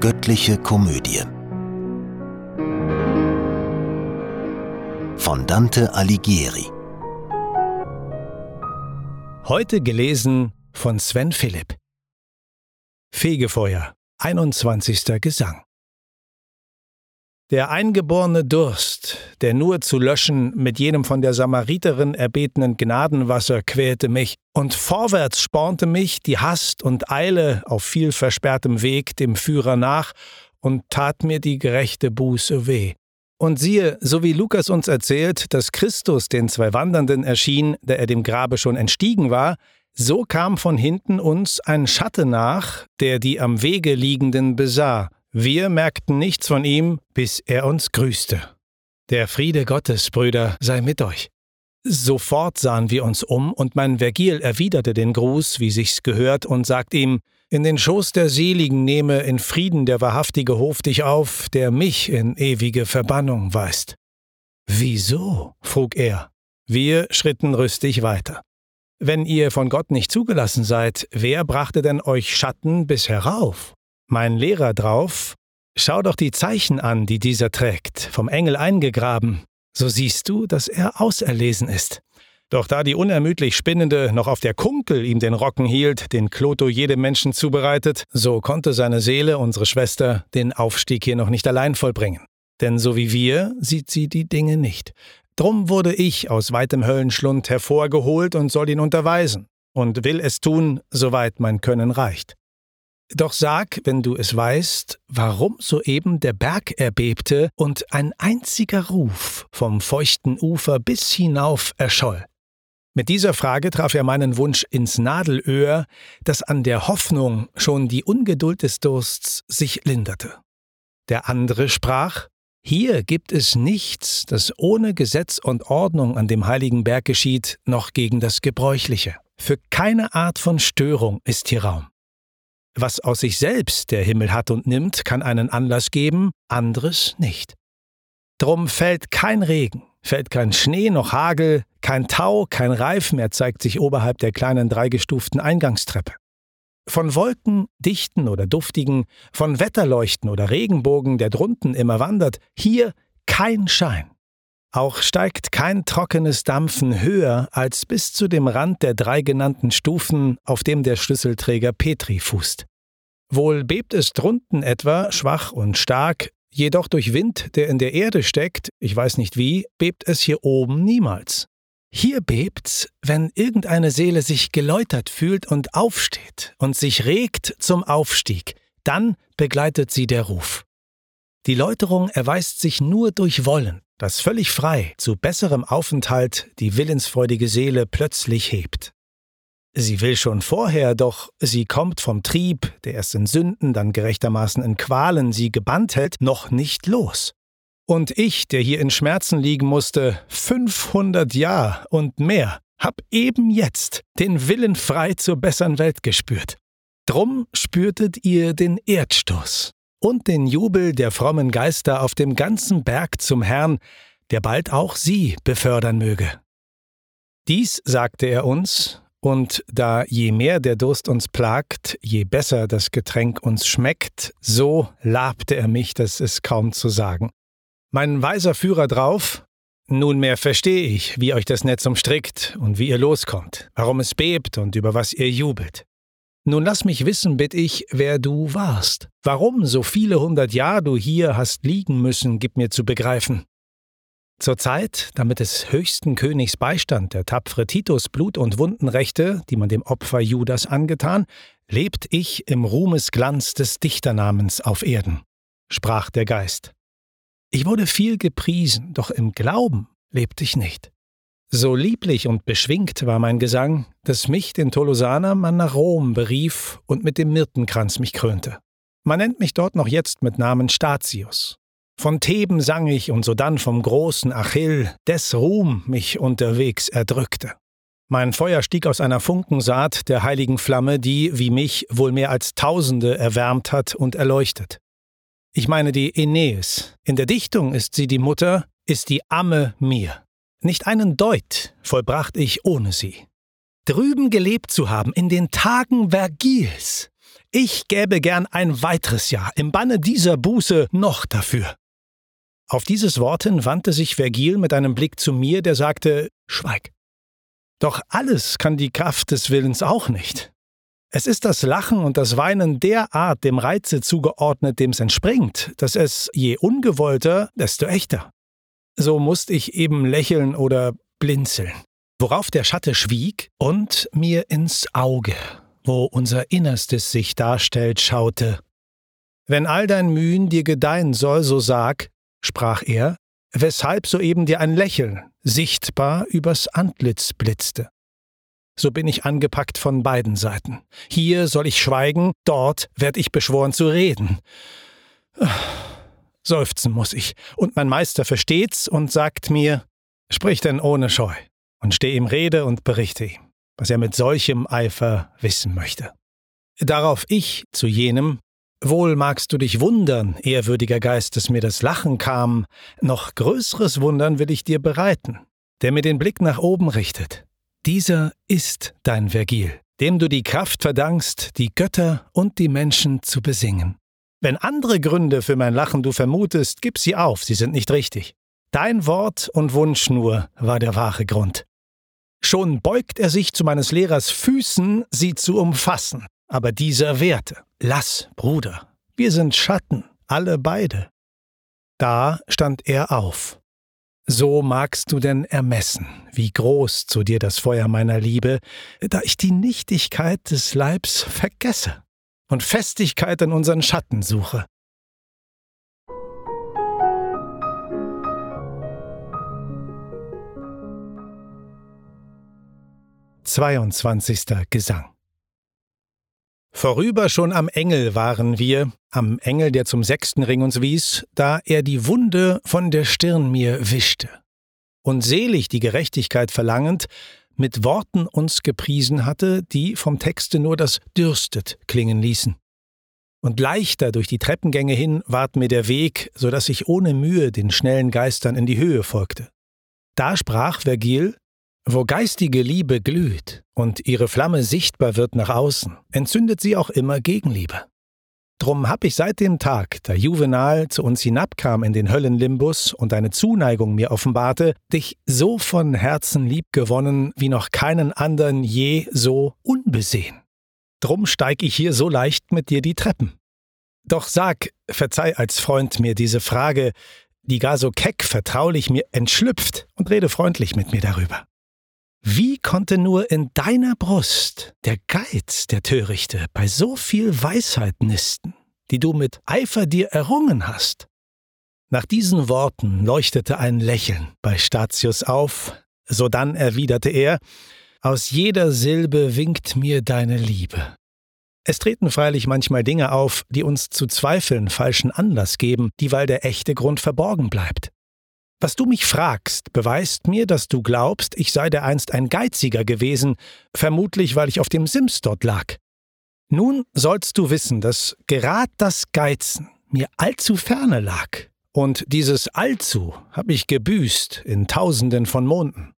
Göttliche Komödie von Dante Alighieri. Heute gelesen von Sven Philipp. Fegefeuer, 21. Gesang. Der eingeborene Durst, der nur zu löschen mit jenem von der Samariterin erbetenen Gnadenwasser quälte mich, und vorwärts spornte mich die Hast und Eile auf viel versperrtem Weg dem Führer nach und tat mir die gerechte Buße weh. Und siehe, so wie Lukas uns erzählt, dass Christus den zwei Wandernden erschien, da er dem Grabe schon entstiegen war, so kam von hinten uns ein Schatten nach, der die am Wege liegenden besah, wir merkten nichts von ihm, bis er uns grüßte. Der Friede Gottes, Brüder, sei mit euch. Sofort sahen wir uns um, und mein Vergil erwiderte den Gruß, wie sich's gehört, und sagt ihm, in den Schoß der Seligen nehme in Frieden der wahrhaftige Hof dich auf, der mich in ewige Verbannung weist. Wieso? frug er. Wir schritten rüstig weiter. Wenn ihr von Gott nicht zugelassen seid, wer brachte denn euch Schatten bis herauf? Mein Lehrer drauf, schau doch die Zeichen an, die dieser trägt, vom Engel eingegraben, so siehst du, dass er auserlesen ist. Doch da die unermüdlich Spinnende noch auf der Kunkel ihm den Rocken hielt, den Kloto jedem Menschen zubereitet, so konnte seine Seele, unsere Schwester, den Aufstieg hier noch nicht allein vollbringen. Denn so wie wir sieht sie die Dinge nicht. Drum wurde ich aus weitem Höllenschlund hervorgeholt und soll ihn unterweisen, und will es tun, soweit mein Können reicht. Doch sag, wenn du es weißt, warum soeben der Berg erbebte und ein einziger Ruf vom feuchten Ufer bis hinauf erscholl. Mit dieser Frage traf er meinen Wunsch ins Nadelöhr, das an der Hoffnung schon die Ungeduld des Dursts sich linderte. Der andere sprach, hier gibt es nichts, das ohne Gesetz und Ordnung an dem heiligen Berg geschieht, noch gegen das Gebräuchliche. Für keine Art von Störung ist hier Raum. Was aus sich selbst der Himmel hat und nimmt, kann einen Anlass geben, anderes nicht. Drum fällt kein Regen, fällt kein Schnee noch Hagel, kein Tau, kein Reif mehr zeigt sich oberhalb der kleinen dreigestuften Eingangstreppe. Von Wolken, dichten oder duftigen, von Wetterleuchten oder Regenbogen, der drunten immer wandert, hier kein Schein. Auch steigt kein trockenes Dampfen höher als bis zu dem Rand der drei genannten Stufen, auf dem der Schlüsselträger Petri fußt. Wohl bebt es drunten etwa, schwach und stark, jedoch durch Wind, der in der Erde steckt, ich weiß nicht wie, bebt es hier oben niemals. Hier bebt's, wenn irgendeine Seele sich geläutert fühlt und aufsteht und sich regt zum Aufstieg, dann begleitet sie der Ruf. Die Läuterung erweist sich nur durch Wollen, das völlig frei zu besserem Aufenthalt die willensfreudige Seele plötzlich hebt. Sie will schon vorher, doch sie kommt vom Trieb, der erst in Sünden, dann gerechtermaßen in Qualen sie gebannt hält, noch nicht los. Und ich, der hier in Schmerzen liegen musste, 500 Jahr und mehr, hab eben jetzt den Willen frei zur bessern Welt gespürt. Drum spürtet ihr den Erdstoß und den Jubel der frommen Geister auf dem ganzen Berg zum Herrn, der bald auch sie befördern möge. Dies sagte er uns, und da je mehr der Durst uns plagt, je besser das Getränk uns schmeckt, so labte er mich, das ist kaum zu sagen. Mein weiser Führer drauf, Nunmehr verstehe ich, wie euch das Netz umstrickt und wie ihr loskommt, warum es bebt und über was ihr jubelt. Nun lass mich wissen, bitt ich, wer du warst. Warum so viele hundert Jahre du hier hast liegen müssen, gib mir zu begreifen. Zur Zeit, damit des höchsten Königs Beistand der tapfere Titus Blut und Wunden rächte, die man dem Opfer Judas angetan, lebt ich im Ruhmesglanz des Dichternamens auf Erden, sprach der Geist. Ich wurde viel gepriesen, doch im Glauben lebte ich nicht. So lieblich und beschwingt war mein Gesang, dass mich den Tolosaner man nach Rom berief und mit dem Myrtenkranz mich krönte. Man nennt mich dort noch jetzt mit Namen Statius. Von Theben sang ich und sodann vom großen Achill, des Ruhm mich unterwegs erdrückte. Mein Feuer stieg aus einer Funkensaat der heiligen Flamme, die, wie mich, wohl mehr als Tausende erwärmt hat und erleuchtet. Ich meine die Aeneis. In der Dichtung ist sie die Mutter, ist die Amme mir. Nicht einen Deut vollbracht ich ohne sie. Drüben gelebt zu haben in den Tagen Vergils, ich gäbe gern ein weiteres Jahr im Banne dieser Buße noch dafür. Auf dieses Worten wandte sich Vergil mit einem Blick zu mir, der sagte, Schweig. Doch alles kann die Kraft des Willens auch nicht. Es ist das Lachen und das Weinen derart dem Reize zugeordnet, dem es entspringt, dass es je ungewollter, desto echter. So musste ich eben lächeln oder blinzeln, worauf der Schatte schwieg und mir ins Auge, wo unser Innerstes sich darstellt, schaute. Wenn all dein Mühen dir gedeihen soll, so sag, sprach er, weshalb soeben dir ein Lächeln sichtbar übers Antlitz blitzte. So bin ich angepackt von beiden Seiten. Hier soll ich schweigen, dort werd ich beschworen zu reden. Seufzen muss ich, und mein Meister versteht's und sagt mir, sprich denn ohne Scheu, und steh ihm Rede und berichte ihm, was er mit solchem Eifer wissen möchte. Darauf ich zu jenem, Wohl magst du dich wundern, ehrwürdiger Geist, dass mir das Lachen kam, noch größeres Wundern will ich dir bereiten, der mir den Blick nach oben richtet. Dieser ist dein Vergil, dem du die Kraft verdankst, die Götter und die Menschen zu besingen. Wenn andere Gründe für mein Lachen du vermutest, gib sie auf, sie sind nicht richtig. Dein Wort und Wunsch nur war der wahre Grund. Schon beugt er sich zu meines Lehrers Füßen, sie zu umfassen, aber dieser wehrte. Lass, Bruder, wir sind Schatten, alle beide. Da stand er auf. So magst du denn ermessen, wie groß zu dir das Feuer meiner Liebe, da ich die Nichtigkeit des Leibs vergesse und Festigkeit in unseren Schatten suche. Zweiundzwanzigster Gesang Vorüber schon am Engel waren wir, am Engel, der zum sechsten Ring uns wies, da er die Wunde von der Stirn mir wischte. Und selig die Gerechtigkeit verlangend, mit Worten uns gepriesen hatte, die vom Texte nur das dürstet klingen ließen. Und leichter durch die Treppengänge hin ward mir der Weg, so dass ich ohne Mühe den schnellen Geistern in die Höhe folgte. Da sprach Vergil, wo geistige Liebe glüht und ihre Flamme sichtbar wird nach außen, entzündet sie auch immer Gegenliebe. Drum hab ich seit dem Tag, da Juvenal zu uns hinabkam in den Höllenlimbus und deine Zuneigung mir offenbarte, dich so von Herzen lieb gewonnen, wie noch keinen andern je so unbesehen. Drum steig ich hier so leicht mit dir die Treppen. Doch sag, verzeih als Freund mir diese Frage, die gar so keck vertraulich mir entschlüpft, und rede freundlich mit mir darüber. Wie konnte nur in deiner Brust der Geiz, der Törichte, bei so viel Weisheit nisten, die du mit Eifer dir errungen hast? Nach diesen Worten leuchtete ein Lächeln bei Statius auf, sodann erwiderte er, aus jeder Silbe winkt mir deine Liebe. Es treten freilich manchmal Dinge auf, die uns zu Zweifeln falschen Anlass geben, dieweil der echte Grund verborgen bleibt. Was du mich fragst, beweist mir, dass du glaubst, ich sei dereinst ein Geiziger gewesen, vermutlich weil ich auf dem Sims dort lag. Nun sollst du wissen, dass gerad das Geizen mir allzu ferne lag, und dieses allzu hab ich gebüßt in Tausenden von Monden.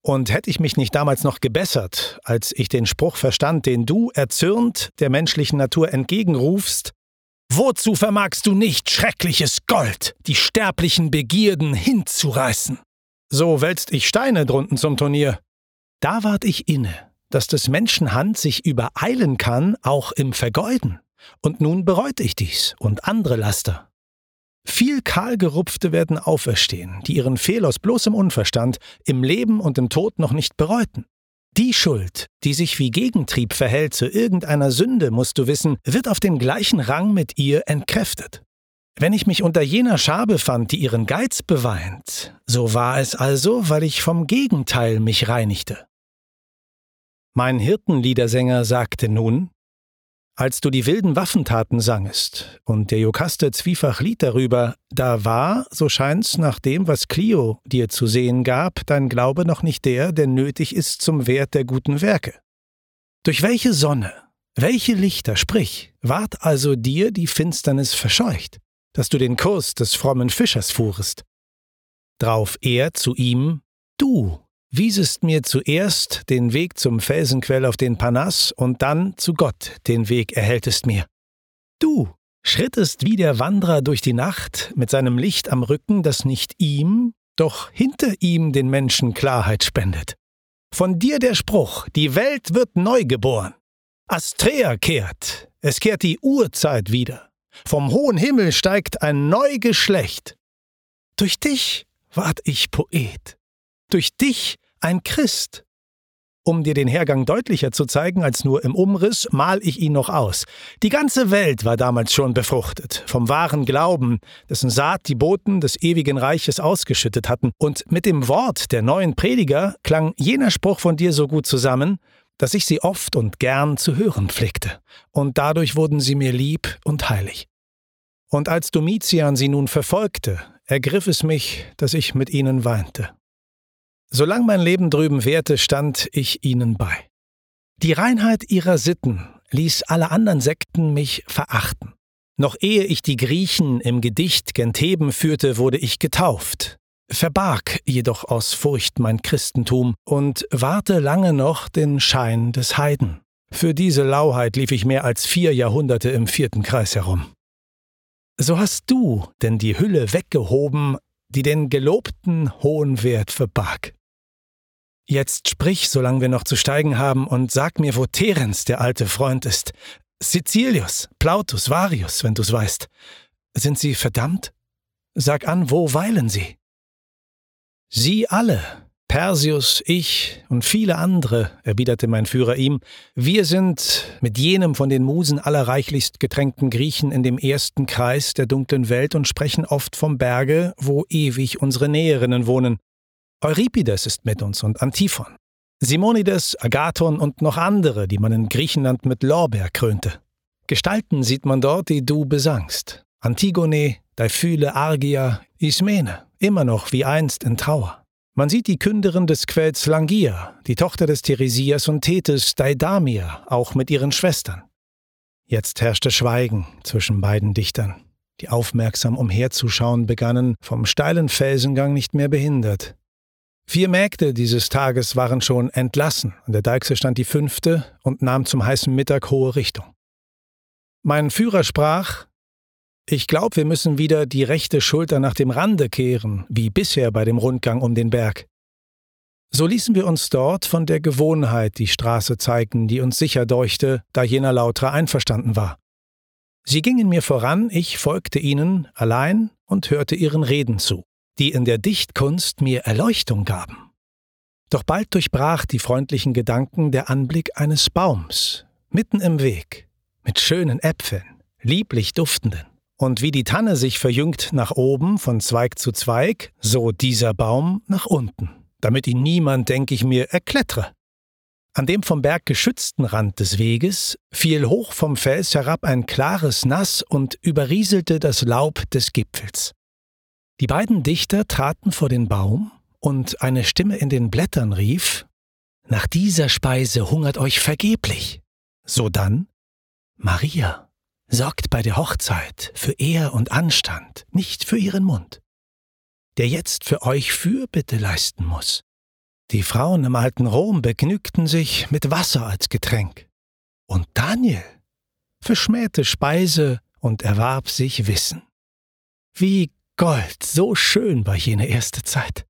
Und hätte ich mich nicht damals noch gebessert, als ich den Spruch verstand, den du, erzürnt, der menschlichen Natur entgegenrufst, Wozu vermagst du nicht, schreckliches Gold, die sterblichen Begierden hinzureißen? So wälzt ich Steine drunten zum Turnier. Da ward ich inne, dass des Menschen Hand sich übereilen kann, auch im Vergeuden. Und nun bereut ich dies und andere Laster. Viel Kahlgerupfte werden auferstehen, die ihren Fehl aus bloßem Unverstand im Leben und im Tod noch nicht bereuten. Die Schuld, die sich wie Gegentrieb verhält zu irgendeiner Sünde, musst du wissen, wird auf dem gleichen Rang mit ihr entkräftet. Wenn ich mich unter jener Schar befand, die ihren Geiz beweint, so war es also, weil ich vom Gegenteil mich reinigte. Mein Hirtenliedersänger sagte nun, als du die wilden Waffentaten sangest und der Jokaste zwiefach Lied darüber, da war, so scheint's nach dem, was Clio dir zu sehen gab, dein Glaube noch nicht der, der nötig ist zum Wert der guten Werke. Durch welche Sonne, welche Lichter, sprich, ward also dir die Finsternis verscheucht, dass du den Kurs des frommen Fischers fuhrest? Drauf er zu ihm, du, wiesest mir zuerst den Weg zum Felsenquell auf den Panas und dann zu Gott den Weg erhältest mir. Du schrittest wie der Wanderer durch die Nacht mit seinem Licht am Rücken, das nicht ihm, doch hinter ihm den Menschen Klarheit spendet. Von dir der Spruch, die Welt wird neu geboren. Astrea kehrt, es kehrt die Urzeit wieder. Vom hohen Himmel steigt ein Neugeschlecht. Durch dich ward ich Poet. Durch dich ein Christ. Um dir den Hergang deutlicher zu zeigen als nur im Umriss, mal ich ihn noch aus. Die ganze Welt war damals schon befruchtet, vom wahren Glauben, dessen Saat die Boten des ewigen Reiches ausgeschüttet hatten, und mit dem Wort der neuen Prediger klang jener Spruch von dir so gut zusammen, dass ich sie oft und gern zu hören pflegte, und dadurch wurden sie mir lieb und heilig. Und als Domitian sie nun verfolgte, ergriff es mich, dass ich mit ihnen weinte. Solange mein Leben drüben währte, stand ich ihnen bei. Die Reinheit ihrer Sitten ließ alle anderen Sekten mich verachten. Noch ehe ich die Griechen im Gedicht gen Theben führte, wurde ich getauft, verbarg jedoch aus Furcht mein Christentum und warte lange noch den Schein des Heiden. Für diese Lauheit lief ich mehr als vier Jahrhunderte im vierten Kreis herum. So hast du denn die Hülle weggehoben, die den gelobten hohen Wert verbarg. Jetzt sprich, solange wir noch zu steigen haben, und sag mir, wo Terens, der alte Freund, ist. Sicilius, Plautus, Varius, wenn du's weißt. Sind sie verdammt? Sag an, wo weilen sie? Sie alle, Persius, ich und viele andere, erwiderte mein Führer ihm, wir sind mit jenem von den Musen allerreichlichst getränkten Griechen in dem ersten Kreis der dunklen Welt und sprechen oft vom Berge, wo ewig unsere Näherinnen wohnen. Euripides ist mit uns und Antiphon. Simonides, Agathon und noch andere, die man in Griechenland mit Lorbeer krönte. Gestalten sieht man dort, die du besangst. Antigone, Deiphyle, Argia, Ismene, immer noch wie einst in Trauer. Man sieht die Künderin des Quells Langia, die Tochter des Theresias und Thetis, Daidamia, auch mit ihren Schwestern. Jetzt herrschte Schweigen zwischen beiden Dichtern, die aufmerksam umherzuschauen begannen, vom steilen Felsengang nicht mehr behindert. Vier Mägde dieses Tages waren schon entlassen, an der Deichsel stand die fünfte und nahm zum heißen Mittag hohe Richtung. Mein Führer sprach, ich glaube, wir müssen wieder die rechte Schulter nach dem Rande kehren, wie bisher bei dem Rundgang um den Berg. So ließen wir uns dort von der Gewohnheit die Straße zeigen, die uns sicher deuchte, da jener Lauter einverstanden war. Sie gingen mir voran, ich folgte ihnen allein und hörte ihren Reden zu die in der Dichtkunst mir Erleuchtung gaben. Doch bald durchbrach die freundlichen Gedanken der Anblick eines Baums, mitten im Weg, mit schönen Äpfeln, lieblich duftenden. Und wie die Tanne sich verjüngt nach oben von Zweig zu Zweig, so dieser Baum nach unten, damit ihn niemand, denke ich mir, erklettere. An dem vom Berg geschützten Rand des Weges fiel hoch vom Fels herab ein klares Nass und überrieselte das Laub des Gipfels. Die beiden Dichter traten vor den Baum, und eine Stimme in den Blättern rief Nach dieser Speise hungert euch vergeblich. Sodann Maria sorgt bei der Hochzeit für Ehr und Anstand, nicht für ihren Mund, der jetzt für euch Fürbitte leisten muss. Die Frauen im alten Rom begnügten sich mit Wasser als Getränk. Und Daniel verschmähte Speise und erwarb sich Wissen. Wie Gold, so schön war jene erste Zeit.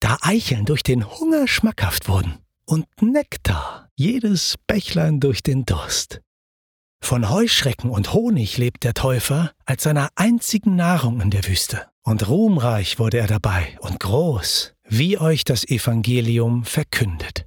Da Eicheln durch den Hunger schmackhaft wurden und Nektar, jedes Bächlein durch den Durst. Von Heuschrecken und Honig lebt der Täufer als seiner einzigen Nahrung in der Wüste. Und ruhmreich wurde er dabei und groß, wie euch das Evangelium verkündet.